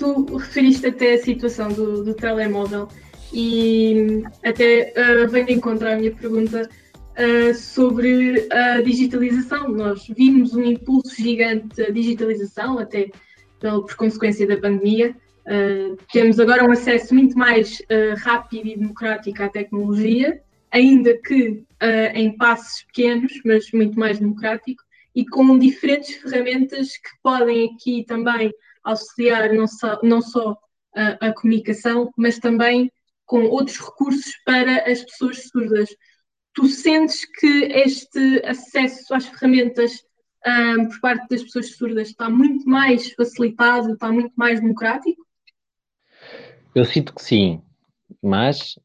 tu referiste até a situação do, do telemóvel e até uh, vem de encontrar a minha pergunta uh, sobre a digitalização. Nós vimos um impulso gigante da digitalização, até pela, por consequência da pandemia. Uh, temos agora um acesso muito mais rápido e democrático à tecnologia, ainda que em passos pequenos, mas muito mais democrático, e com diferentes ferramentas que podem aqui também auxiliar não só, não só a, a comunicação, mas também com outros recursos para as pessoas surdas. Tu sentes que este acesso às ferramentas um, por parte das pessoas surdas está muito mais facilitado, está muito mais democrático? Eu sinto que sim, mas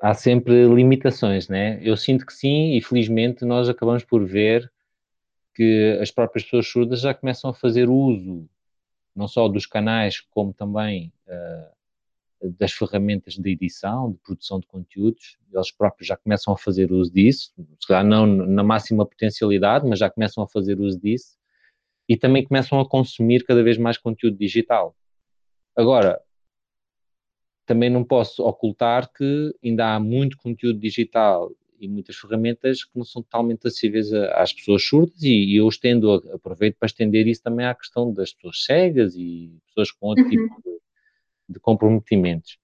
há sempre limitações, né? Eu sinto que sim e felizmente nós acabamos por ver que as próprias pessoas surdas já começam a fazer uso não só dos canais como também uh, das ferramentas de edição, de produção de conteúdos, eles próprios já começam a fazer uso disso, se calhar não na máxima potencialidade, mas já começam a fazer uso disso. E também começam a consumir cada vez mais conteúdo digital. Agora, também não posso ocultar que ainda há muito conteúdo digital e muitas ferramentas que não são totalmente acessíveis às pessoas surdas e, e eu estendo, aproveito para estender isso também à questão das pessoas cegas e pessoas com outro uhum. tipo de de comprometimentos.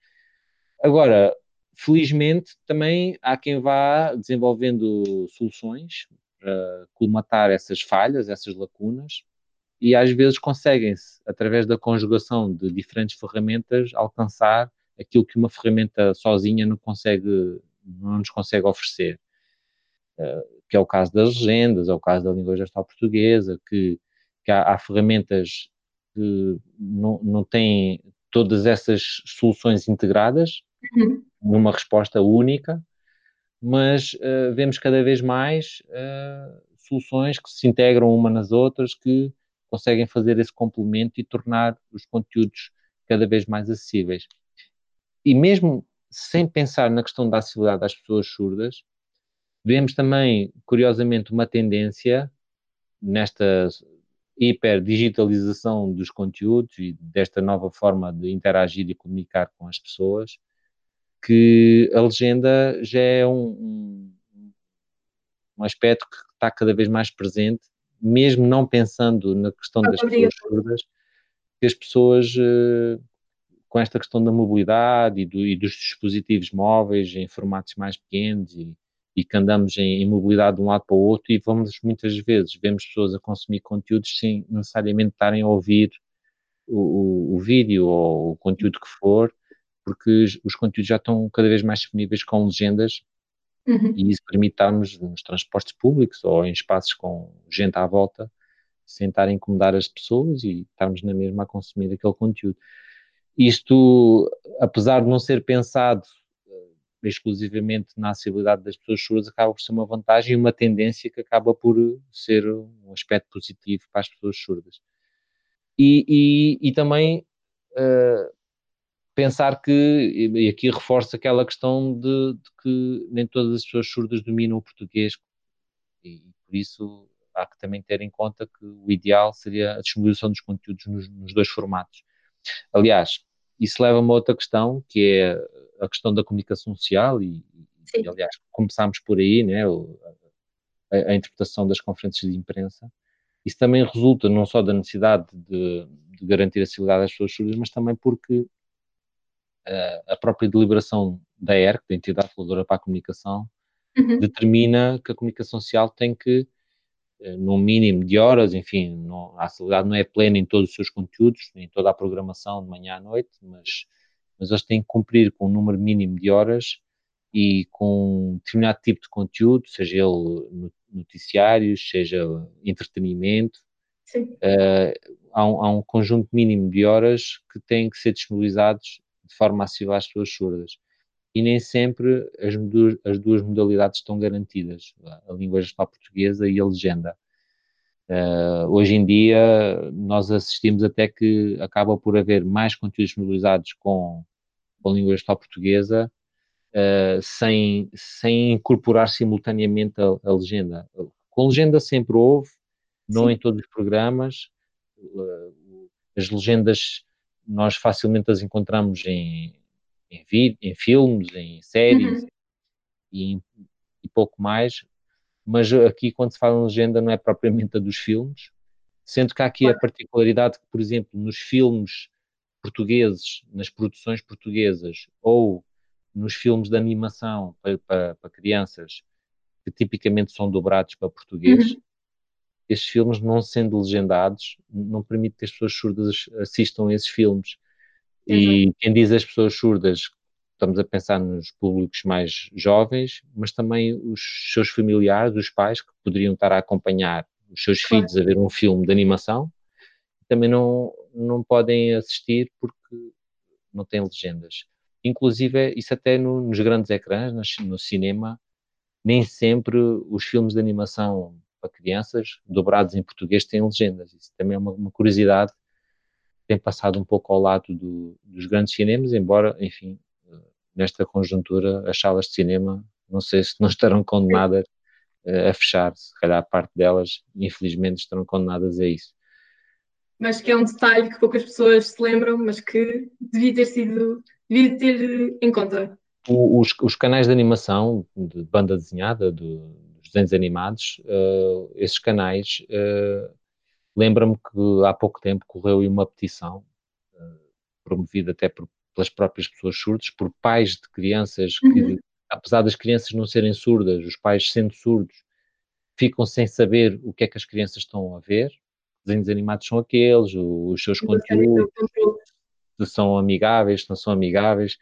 Agora, felizmente, também há quem vá desenvolvendo soluções para colmatar essas falhas, essas lacunas, e às vezes conseguem-se, através da conjugação de diferentes ferramentas, alcançar aquilo que uma ferramenta sozinha não consegue, não nos consegue oferecer. Uh, que é o caso das legendas, é o caso da língua gestual portuguesa, que, que há, há, ferramentas que não, não têm todas essas soluções integradas uhum. numa resposta única, mas uh, vemos cada vez mais uh, soluções que se integram uma nas outras, que conseguem fazer esse complemento e tornar os conteúdos cada vez mais acessíveis. E mesmo sem pensar na questão da acessibilidade das pessoas surdas, vemos também, curiosamente, uma tendência nesta hiperdigitalização dos conteúdos e desta nova forma de interagir e comunicar com as pessoas, que a legenda já é um, um aspecto que está cada vez mais presente, mesmo não pensando na questão das pessoas surdas, que as pessoas eh, com esta questão da mobilidade e, do, e, dos dispositivos móveis em formatos mais pequenos e, e que andamos em, em, mobilidade de um lado para o outro e vamos muitas vezes, vemos pessoas a consumir conteúdos sem necessariamente estarem a ouvir o, o, o vídeo ou o conteúdo que for, porque os conteúdos já estão cada vez mais disponíveis com legendas uhum. e isso permite estarmos nos transportes públicos ou em espaços com gente à volta sem estar a incomodar as pessoas e estarmos na mesma a consumir aquele conteúdo. Isto, apesar de não ser pensado exclusivamente na acessibilidade das pessoas surdas acaba por ser uma vantagem e uma tendência que acaba por ser um aspecto positivo para as pessoas surdas. E, e, e também uh, pensar que, e aqui reforço aquela questão de, de, que nem todas as pessoas surdas dominam o português e por isso há que também ter em conta que o ideal seria a distribuição dos conteúdos nos, nos dois formatos. Aliás, isso leva a outra questão, que é a questão da comunicação social e, e aliás, começámos por aí, né, a, a, interpretação das conferências de imprensa. Isso também resulta não só da necessidade de, de garantir a acessibilidade das pessoas surdas, mas também porque uh, a própria deliberação da ERC, da Entidade Reguladora para a Comunicação, uhum. determina que a comunicação social tem que num mínimo de horas, enfim, não, a acessibilidade não é plena em todos os seus conteúdos, em toda a programação de manhã à noite, mas mas eles têm que cumprir com um número mínimo de horas e com um determinado tipo de conteúdo, seja ele noticiários, seja entretenimento. Uh, há, um, há, um, conjunto mínimo de horas que têm que ser disponibilizados de forma acessível às pessoas surdas. E nem sempre as, as duas modalidades estão garantidas, a língua gestual portuguesa e a legenda. Uh, hoje em dia, nós assistimos até que acaba por haver mais conteúdos disponibilizados com, com a língua gestual portuguesa, uh, sem, sem incorporar simultaneamente a, a, legenda. Com legenda sempre houve, não Sim. em todos os programas. Uh, as legendas nós facilmente as encontramos em, em, em filmes, em séries uhum. e, e, pouco mais, mas aqui quando se fala em legenda não é propriamente a dos filmes, sendo que há aqui a particularidade que, por exemplo, nos filmes portugueses, nas produções portuguesas ou nos filmes de animação para, para, para crianças, que tipicamente são dobrados para português, uhum. estes filmes, não sendo legendados, não permite que as pessoas surdas assistam a esses filmes. E quem diz as pessoas surdas, estamos a pensar nos públicos mais jovens, mas também os seus familiares, os pais, que poderiam estar a acompanhar os seus claro. filhos a ver um filme de animação, também não, não podem assistir porque não têm legendas. Inclusive, isso até no, nos grandes ecrãs, no, no cinema, nem sempre os filmes de animação para crianças, dobrados em português, têm legendas. Isso também é uma, uma curiosidade tem passado um pouco ao lado do, dos grandes cinemas, embora, enfim, nesta conjuntura, as salas de cinema, não sei se não estarão condenadas uh, a fechar, se calhar parte delas, infelizmente, estarão condenadas a isso. Mas que é um detalhe que poucas pessoas se lembram, mas que devia ter sido, devia ter em conta os, os, canais de animação, de banda desenhada, do, dos desenhos animados, uh, esses canais, uh, lembra-me que há pouco tempo correu uma petição, uh, promovida até por, pelas próprias pessoas surdas, por pais de crianças que, uhum. apesar das crianças não serem surdas, os pais sendo surdos, ficam sem saber o que é que as crianças estão a ver. Desenhos animados são aqueles, os seus conteúdos, se são amigáveis, se não são amigáveis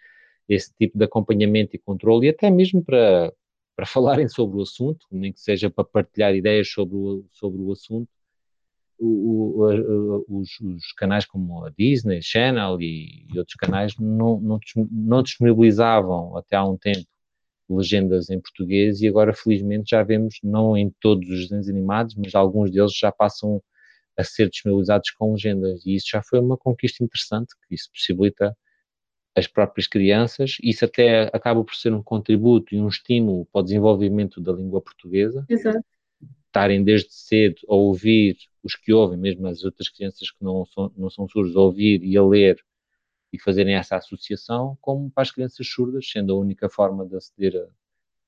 esse tipo de acompanhamento e controle, e até mesmo para, para falarem sobre o assunto, nem que seja para partilhar ideias sobre o, sobre o assunto. O, o, os, os, canais como a Disney, Channel e, e outros canais não, não, não, disponibilizavam até há um tempo legendas em português e agora felizmente já vemos, não em todos os desenhos animados, mas alguns deles já passam a ser disponibilizados com legendas e isso já foi uma conquista interessante, que isso possibilita as próprias crianças, isso até acaba por ser um contributo e um estímulo para o desenvolvimento da língua portuguesa. Exato. Estarem desde cedo a ouvir os que ouvem, mesmo as outras crianças que não são, não são surdas, a ouvir e a ler e fazerem essa associação, como para as crianças surdas, sendo a única forma de aceder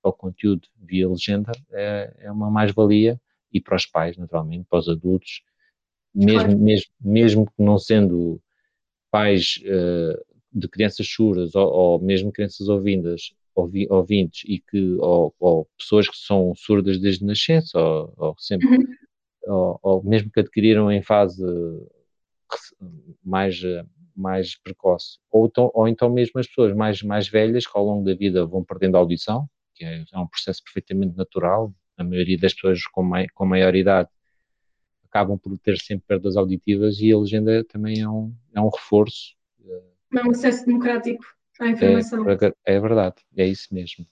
ao conteúdo via legenda, é, é uma mais-valia, e para os pais, naturalmente, para os adultos, mesmo, claro. mesmo, mesmo que não sendo pais uh, de crianças surdas ou, ou mesmo crianças ouvindas, ouvi, ouvintes e que, ou, ou, pessoas que são surdas desde nascença ou, ou sempre, uhum. ou, ou, mesmo que adquiriram em fase mais, mais precoce, ou então, ou então mesmo as pessoas mais, mais velhas que ao longo da vida vão perdendo a audição, que é, é um processo perfeitamente natural, a maioria das pessoas com, mai, com maior idade acabam por ter sempre perdas auditivas e a legenda também é um, é um reforço é um acesso democrático à informação. É, é verdade, é isso mesmo.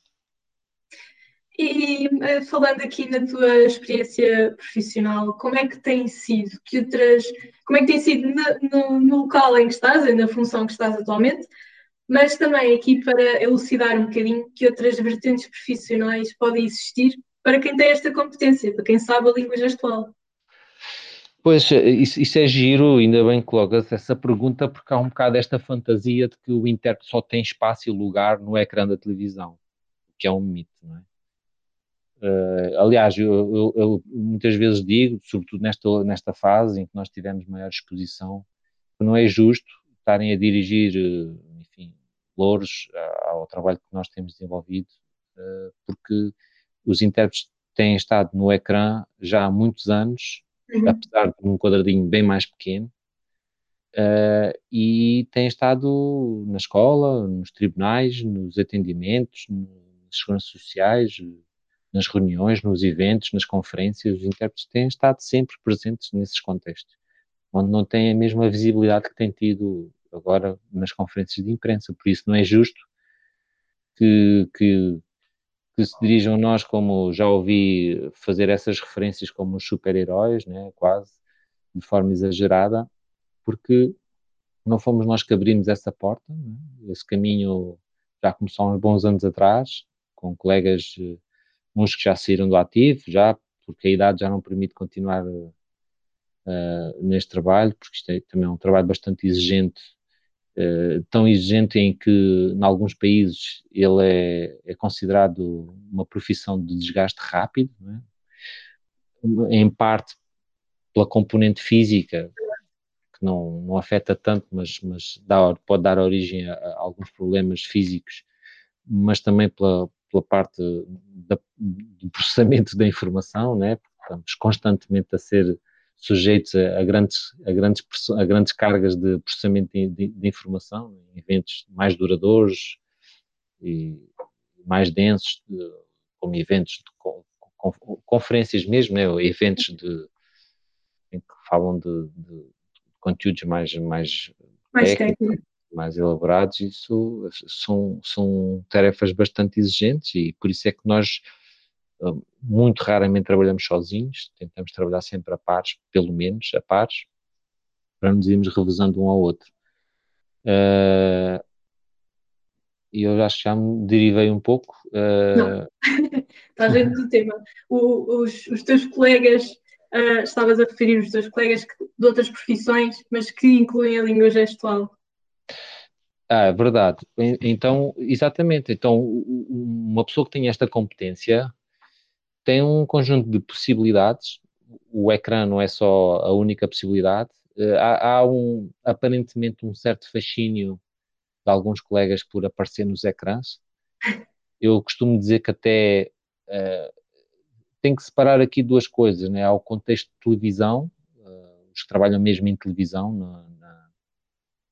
E eh, falando aqui na tua experiência profissional, como é que tem sido? Que outras, como é que tem sido no, no, local em que estás, na função que estás atualmente, mas também aqui para elucidar um bocadinho que outras vertentes profissionais podem existir para quem tem esta competência, para quem sabe a língua gestual. Pois, eh, isso, isso, é giro, ainda bem que colocas essa pergunta, porque há um bocado esta fantasia de que o intérprete só tem espaço e lugar no ecrã da televisão, que é um mito, não é? Uh, aliás, eu, eu, eu, muitas vezes digo, sobretudo nesta, nesta fase em que nós tivemos maior exposição, que não é justo estarem a dirigir, eh, enfim, louros ao trabalho que nós temos desenvolvido, uh, porque os intérpretes têm estado no ecrã já há muitos anos uhum. apesar de um quadradinho bem mais pequeno, uh, e tem estado na escola, nos tribunais, nos atendimentos, nas seguranças sociais, nas reuniões, nos eventos, nas conferências, os intérpretes têm estado sempre presentes nesses contextos, onde não têm a mesma visibilidade que têm tido agora nas conferências de imprensa, por isso não é justo que, que que se dirijam a nós, como já ouvi fazer essas referências como super-heróis, né, quase, de forma exagerada, porque não fomos nós que abrimos essa porta, né? esse caminho já começou há uns bons anos atrás, com colegas, eh, uns que já saíram do ativo, já, porque a idade já não permite continuar uh, neste trabalho, porque isto é, também é um trabalho bastante exigente uh, tão exigente em que, em alguns países, ele é, é considerado uma profissão de desgaste rápido, é? em parte pela componente física, que não, não afeta tanto, mas, mas dá, pode dar origem a, a, alguns problemas físicos, mas também pela, pela parte da, do processamento da informação, né? estamos constantemente a ser sujeitos a, a, grandes, a, grandes, a grandes cargas de processamento de, de, de informação, eventos mais duradouros e mais densos, de, como eventos de com, com, conferências mesmo, né? eventos de, em que falam de, de conteúdos mais, mais, mais técnicos, mais elaborados, isso são, são tarefas bastante exigentes e por isso é que nós muito raramente trabalhamos sozinhos, tentamos trabalhar sempre a pares, pelo menos a pares, para nos irmos revezando um ao outro. Uh, e eu acho que já me derivei um pouco. Uh... Não, estás dentro do tema. O, os, os teus colegas, uh, estavas a referir os teus colegas de outras profissões, mas que incluem a língua gestual. Ah, verdade. Então, exatamente. Então, uma pessoa que tem esta competência tem um conjunto de possibilidades. O ecrã não é só a única possibilidade. Eh, há, há um, aparentemente um certo fascínio de alguns colegas por aparecer nos ecrãs. Eu costumo dizer que até uh, tem que separar aqui duas coisas, né? Há o contexto de televisão, uh, os que trabalham mesmo em televisão, na, na,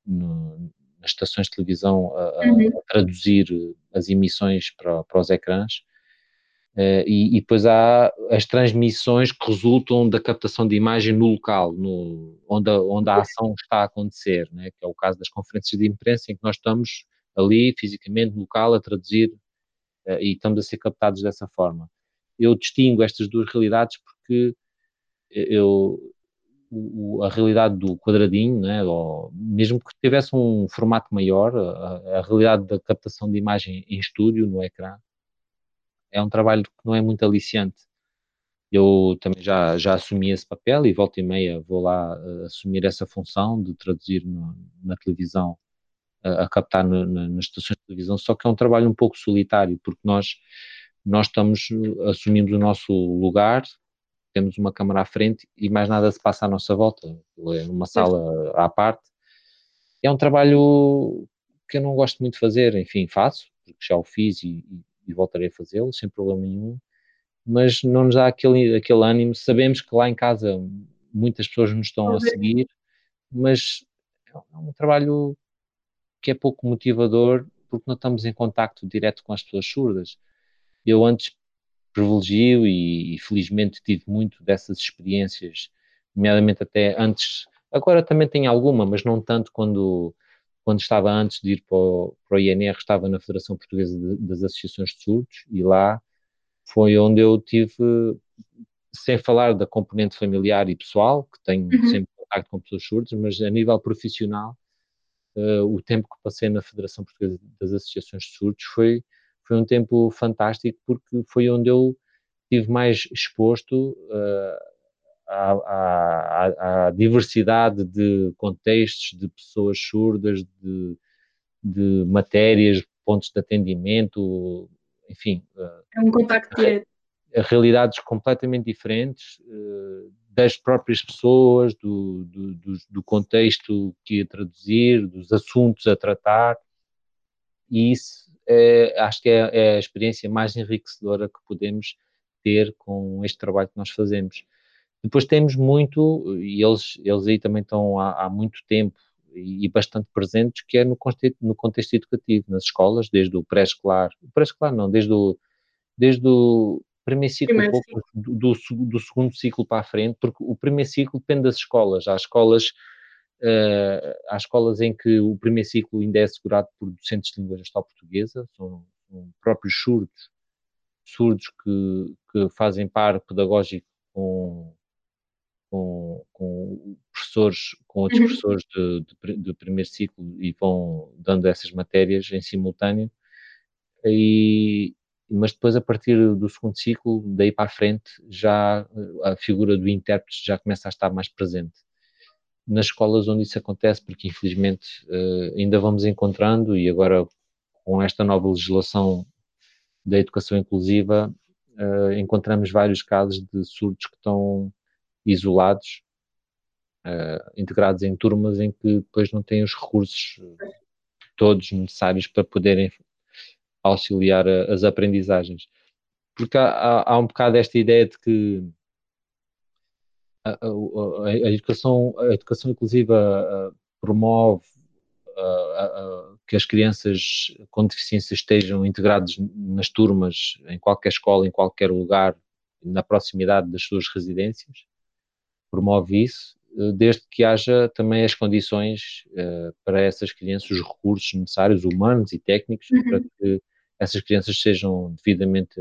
no, nas estações de televisão a, uhum. a traduzir as emissões para, para os ecrãs. Uh, e, e, depois há as transmissões que resultam da captação de imagem no local, no, onde, a, onde a ação está a acontecer, né? que é o caso das conferências de imprensa, em que nós estamos ali fisicamente no local a traduzir uh, e estamos a ser captados dessa forma. Eu distingo estas duas realidades porque eu, o, a realidade do quadradinho, né, ou mesmo que tivesse um formato maior, a, a, realidade da captação de imagem em estúdio, no ecrã, é um trabalho que não é muito aliciante. Eu também já, já assumi esse papel e volta e meia vou lá uh, assumir essa função de traduzir no, na televisão, uh, a captar no, na, nas estações de televisão, só que é um trabalho um pouco solitário, porque nós, nós estamos, assumimos o nosso lugar, temos uma câmara à frente e mais nada se passa à nossa volta, é uma sala à parte. É um trabalho que eu não gosto muito de fazer, enfim, faço, porque já o fiz e, e, voltarei a fazê-lo, sem problema nenhum, mas não nos dá aquele, aquele ânimo. Sabemos que lá em casa muitas pessoas nos estão a seguir, mas é um trabalho que é pouco motivador porque não estamos em contacto direto com as pessoas surdas. Eu antes privilegio e, e, felizmente tive muito dessas experiências, nomeadamente até antes, agora também tenho alguma, mas não tanto quando, quando estava antes de ir para o, para o INR, estava na Federação Portuguesa de, das Associações de Surdos e lá foi onde eu tive, sem falar da componente familiar e pessoal, que tenho uhum. sempre contato com pessoas surdas, mas a nível profissional, uh, o tempo que passei na Federação Portuguesa das Associações de Surdos foi foi um tempo fantástico porque foi onde eu estive mais exposto uh, à, à, à, diversidade de contextos, de pessoas surdas, de, de matérias, pontos de atendimento, enfim. Uh, é um contacto direto. Realidades completamente diferentes uh, das próprias pessoas, do, do, do, do contexto que ia traduzir, dos assuntos a tratar, e isso é, acho que é, é, a experiência mais enriquecedora que podemos ter com este trabalho que nós fazemos. Depois temos muito, e eles, eles aí também estão há, há muito tempo e, e, bastante presentes, que é no contexto, no contexto educativo, nas escolas, desde o pré-escolar, pré-escolar não, desde o, desde o primeiro ciclo, primeiro um pouco, do, do, do, segundo ciclo para a frente, porque o primeiro ciclo depende das escolas. Há escolas Uh, há escolas em que o primeiro ciclo ainda é assegurado por docentes de língua gestual portuguesa, são, são próprios surdos, surdos que, que fazem par pedagógico com, com, com professores, com outros uhum. professores de, de, de, primeiro ciclo e vão dando essas matérias em simultâneo. E, mas depois, a partir do segundo ciclo, daí para a frente, já a figura do intérprete já começa a estar mais presente. nas escolas onde isso acontece, porque infelizmente uh, ainda vamos encontrando e agora com esta nova legislação da educação inclusiva uh, encontramos vários casos de surdos que estão isolados, uh, integrados em turmas em que depois não têm os recursos todos necessários para poderem auxiliar a, as aprendizagens. Porque há, há, há um bocado esta ideia de que a, a, a, educação, a educação inclusiva promove que as crianças com deficiência estejam integradas nas turmas, em qualquer escola, em qualquer lugar, na proximidade das suas residências, promove isso, eh, desde que haja também as condições uh, para essas crianças, os recursos necessários, humanos e técnicos, uhum. para que essas crianças sejam devidamente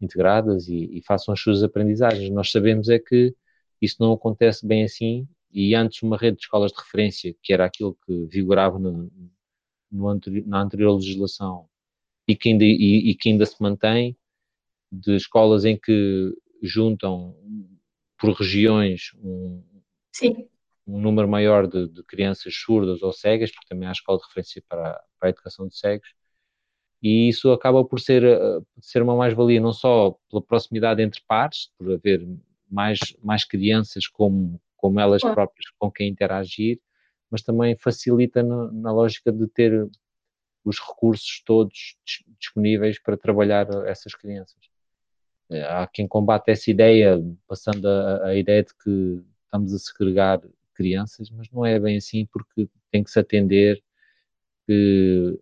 integradas e, e, façam as suas aprendizagens. Nós sabemos é que isso não acontece bem assim e antes uma rede de escolas de referência, que era aquilo que vigorava no, no anteri na anterior legislação e que, ainda, e, e que ainda se mantém, de escolas em que juntam por regiões um, um número maior de, de, crianças surdas ou cegas, porque também há escola de referência para, para a educação de cegos, e isso acaba por ser, uh, ser uma mais-valia não só pela proximidade entre pares, por haver mais, mais crianças como, como elas próprias com quem interagir, mas também facilita no, na lógica de ter os recursos todos disponíveis para trabalhar essas crianças. Eh, há quem combate essa ideia, passando a, a ideia de que estamos a segregar crianças, mas não é bem assim, porque tem que se atender que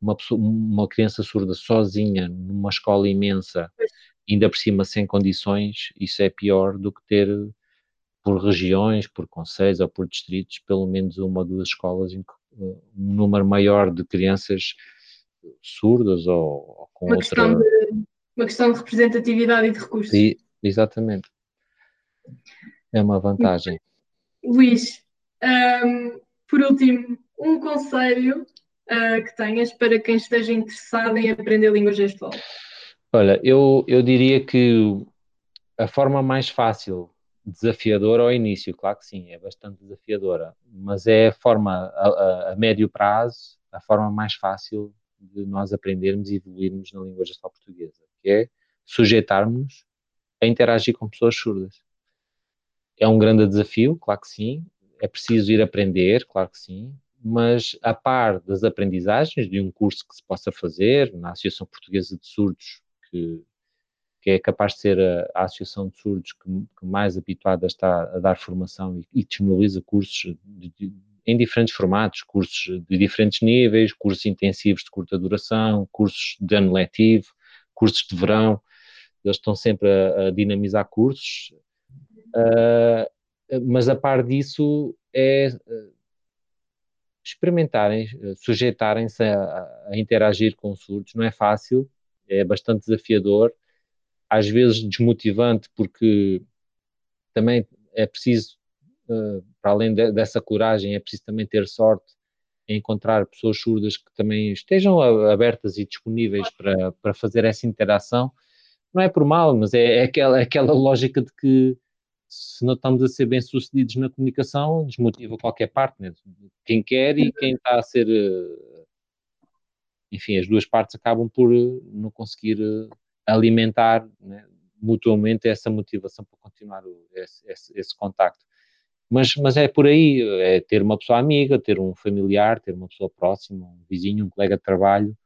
uma, pessoa, uma criança surda sozinha numa escola imensa, ainda por cima sem condições, isso é pior do que ter por regiões, por conselhos ou por distritos, pelo menos uma ou duas escolas em que uh, um número maior de crianças surdas ou, ou com uma outra... De, uma questão de representatividade e de recursos. E, exatamente. É uma vantagem. Luís, um, por último, um conselho uh, que tenhas para quem esteja interessado em aprender língua gestual? Olha, eu, eu diria que a forma mais fácil desafiadora ao início, claro que sim, é bastante desafiadora, mas é a forma a, a, a, médio prazo, a forma mais fácil de nós aprendermos e evoluirmos na língua gestual portuguesa, que é sujeitarmos a interagir com pessoas surdas. É um grande desafio, claro que sim, é preciso ir aprender, claro que sim, mas a par das aprendizagens de um curso que se possa fazer na Associação Portuguesa de Surdos, que que é capaz de ser a, a Associação de Surdos que, que, mais habituada está a dar formação e, e disponibiliza cursos de, de, em diferentes formatos, cursos de diferentes níveis, cursos intensivos de curta duração, cursos de ano letivo, cursos de verão, eles estão sempre a, a dinamizar cursos, uh, mas a par disso é uh, experimentarem, sujeitarem-se a, a interagir com surdos, não é fácil, é bastante desafiador, às vezes desmotivante, porque também é preciso, uh, para além de, dessa coragem, é preciso também ter sorte encontrar pessoas surdas que também estejam abertas e disponíveis para, para fazer essa interação. Não é por mal, mas é, é aquela, é aquela lógica de que se não estamos a ser bem-sucedidos na comunicação, desmotiva qualquer partner. Quem quer e quem está a ser. Eh, enfim, as duas partes acabam por eh, não conseguir alimentar né, mutuamente essa motivação para continuar esse, esse, esse, contacto. Mas, mas é por aí, é ter uma pessoa amiga, ter um familiar, ter uma pessoa próxima, um vizinho, um colega de trabalho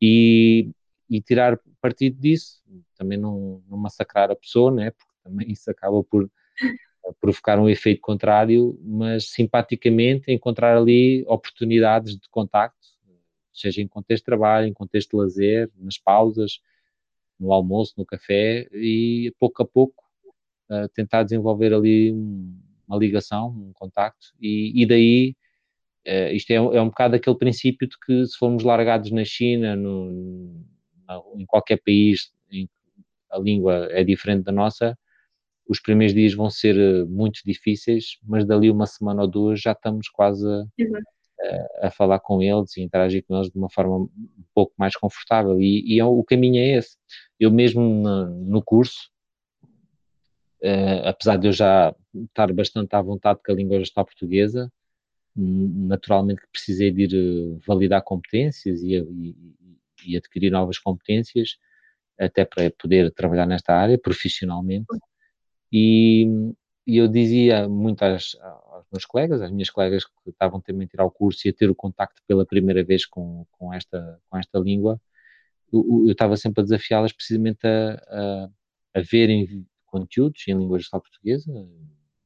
e, e tirar partido disso, também não, não massacrar a pessoa, né, porque também isso acaba por provocar um efeito contrário, mas simpaticamente encontrar ali oportunidades de contacto, seja em contexto de trabalho, em contexto de lazer, nas pausas, no almoço, no café, e pouco a pouco uh, tentar desenvolver ali um, uma ligação, um contacto, e, e daí uh, isto é, é, um bocado aquele princípio de que se formos largados na China, no, na, em qualquer país em que a língua é diferente da nossa, os primeiros dias vão ser ah, muito difíceis, mas dali uma semana ou duas já estamos quase a, a, falar com eles e interagir com eles de uma forma um pouco mais confortável. E, e é, o caminho é esse. Eu mesmo no, no curso, apesar de eu já estar bastante à vontade com a língua gestual portuguesa, naturalmente que precisei de ir eh, validar competências e, e, e, adquirir novas competências, até para poder trabalhar nesta área profissionalmente. E, e eu dizia muito às, aos meus colegas, às minhas colegas que estavam também a tirar o curso e a ter o contacto pela primeira vez com, com, esta, com esta língua, eu, eu estava sempre a desafiá-las precisamente a, a, a verem conteúdos em língua gestual portuguesa,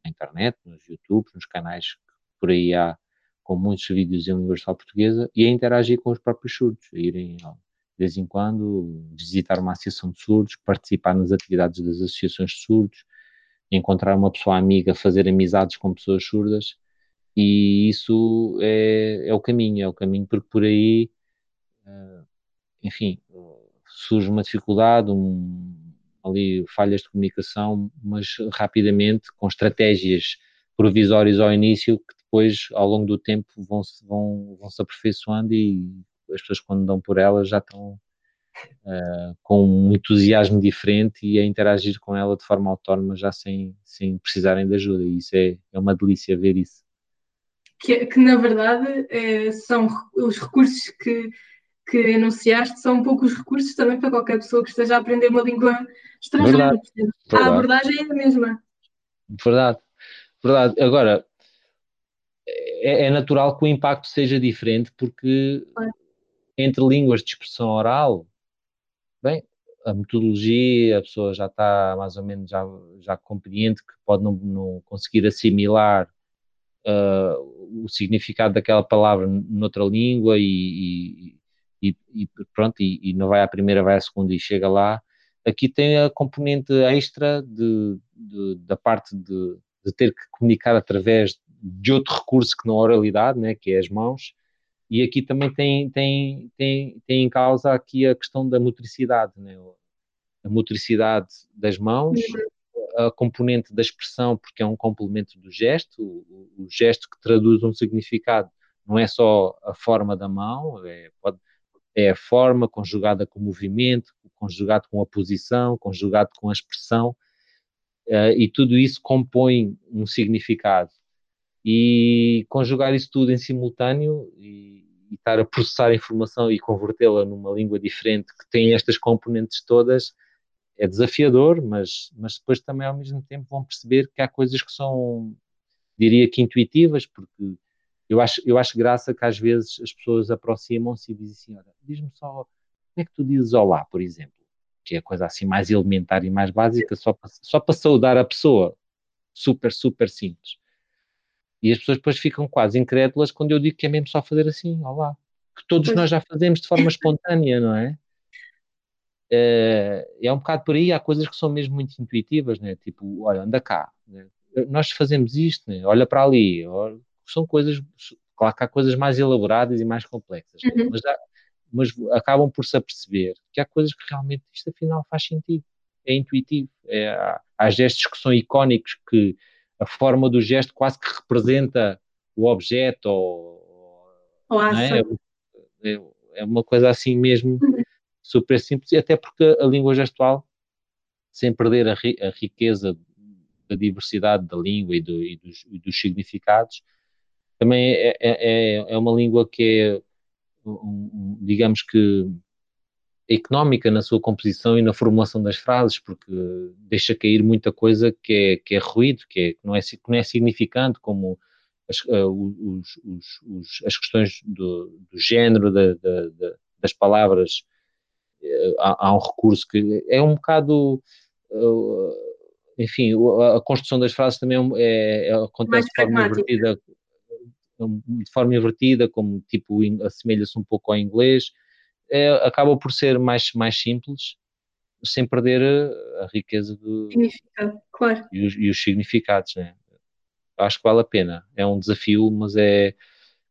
na internet, nos YouTube, nos canais que por aí há com muitos vídeos em língua gestual portuguesa e a interagir com os próprios surdos, a irem de vez em quando visitar uma associação de surdos, participar nas atividades das associações de surdos, encontrar uma pessoa amiga, fazer amizades com pessoas surdas e isso é, é o caminho, é o caminho porque por aí, eh, enfim, surge uma dificuldade, um, ali falhas de comunicação, mas rapidamente, com estratégias provisórias ao início, que depois, ao longo do tempo, vão se, vão, vão se aperfeiçoando e as pessoas, quando dão por elas, já estão uh, com um entusiasmo diferente e a interagir com ela de forma autónoma, já sem, sem precisarem de ajuda. E isso é, é uma delícia ver isso. Que, que na verdade é, são os recursos que que enunciaste são um pouco os recursos também para qualquer pessoa que esteja a aprender uma língua estrangeira. Verdade, verdade. A abordagem é a mesma. Verdade, verdade. Agora, é, é natural que o impacto seja diferente porque é. entre línguas de expressão oral, bem, a metodologia, a pessoa já está mais ou menos já, já compreende que pode não, não conseguir assimilar uh, o significado daquela palavra noutra língua e, e, e pronto, e, e, não vai à primeira, vai à segunda e chega lá. Aqui tem a componente extra de, de da parte de, de, ter que comunicar através de outro recurso que não a oralidade, né, que é as mãos, e aqui também tem, tem, tem, tem em causa aqui a questão da motricidade, né, a motricidade das mãos, a componente da expressão, porque é um complemento do gesto, o, o gesto que traduz um significado não é só a forma da mão, é, pode, é a forma conjugada com o movimento, conjugado com a posição, conjugado com a expressão, uh, e tudo isso compõe um significado. E conjugar isso tudo em simultâneo e, e estar a processar a informação e convertê-la numa língua diferente que tem estas componentes todas é desafiador, mas, mas depois também ao mesmo tempo vão perceber que há coisas que são, diria que intuitivas, porque eu acho, eu acho graça que às vezes as pessoas aproximam-se e dizem assim: olha, diz-me só, como é que tu dizes olá, por exemplo? Que é a coisa assim mais elementar e mais básica, só para, só para saudar a pessoa. Super, super simples. E as pessoas depois ficam quase incrédulas quando eu digo que é mesmo só fazer assim, olá. Que todos nós já fazemos de forma espontânea, não é? É, é um bocado por aí, há coisas que são mesmo muito intuitivas, né? Tipo, olha, anda cá. Né? Nós fazemos isto, né? olha para ali, olha, são coisas, claro que há coisas mais elaboradas e mais complexas, uhum. mas, há, mas, acabam por se aperceber que há coisas que realmente isto afinal faz sentido, é intuitivo, é, há, há gestos que são icónicos, que a forma do gesto quase que representa o objeto ou, ou é? é? é? uma coisa assim mesmo uhum. super simples, e até porque a língua gestual, sem perder a, ri, a riqueza da diversidade da língua e, do, e, dos, e dos significados, também é, é, é, é uma língua que é, digamos que, económica na sua composição e na formulação das frases, porque deixa cair muita coisa que é, que é ruído, que, é, que, não, é, que não é significante, como as, uh, os, os, os, as questões do, do género da, da, da, das palavras. Uh, há, há, um recurso que é um bocado. Uh, enfim, a, a, construção das frases também é, é acontece de forma invertida de forma invertida, como tipo assemelha-se um pouco ao inglês, é, acaba por ser mais, mais simples, sem perder a, a riqueza do significado, claro. E os, e os significados, né? Acho que vale a pena. É um desafio, mas é,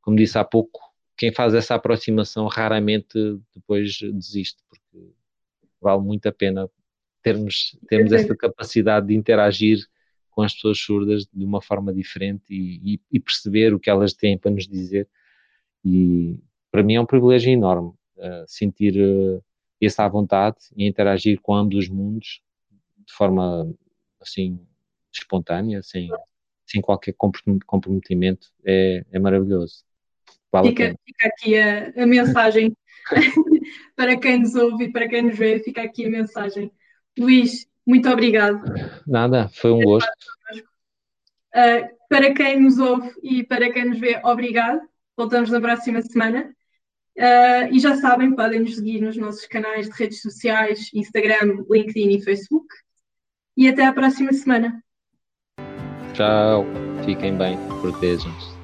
como disse há pouco, quem faz essa aproximação raramente depois desiste, porque vale muito a pena termos, termos essa capacidade de interagir com as pessoas surdas de uma forma diferente e, e, e, perceber o que elas têm para nos dizer. E para mim é um privilégio enorme uh, sentir uh, essa vontade e interagir com ambos os mundos de forma assim espontânea, sem, sem qualquer comprometimento, é, é maravilhoso. Vale fica, fica, aqui a, a mensagem para quem nos ouve e para quem nos vê, fica aqui a mensagem. Luís, muito obrigado. Nada, foi um gosto. Uh, para quem nos ouve e para quem nos vê, obrigado. Voltamos na próxima semana. Uh, e já sabem, podem nos seguir nos nossos canais de redes sociais, Instagram, LinkedIn e Facebook. E até à próxima semana. Tchau, fiquem bem, protejam-se.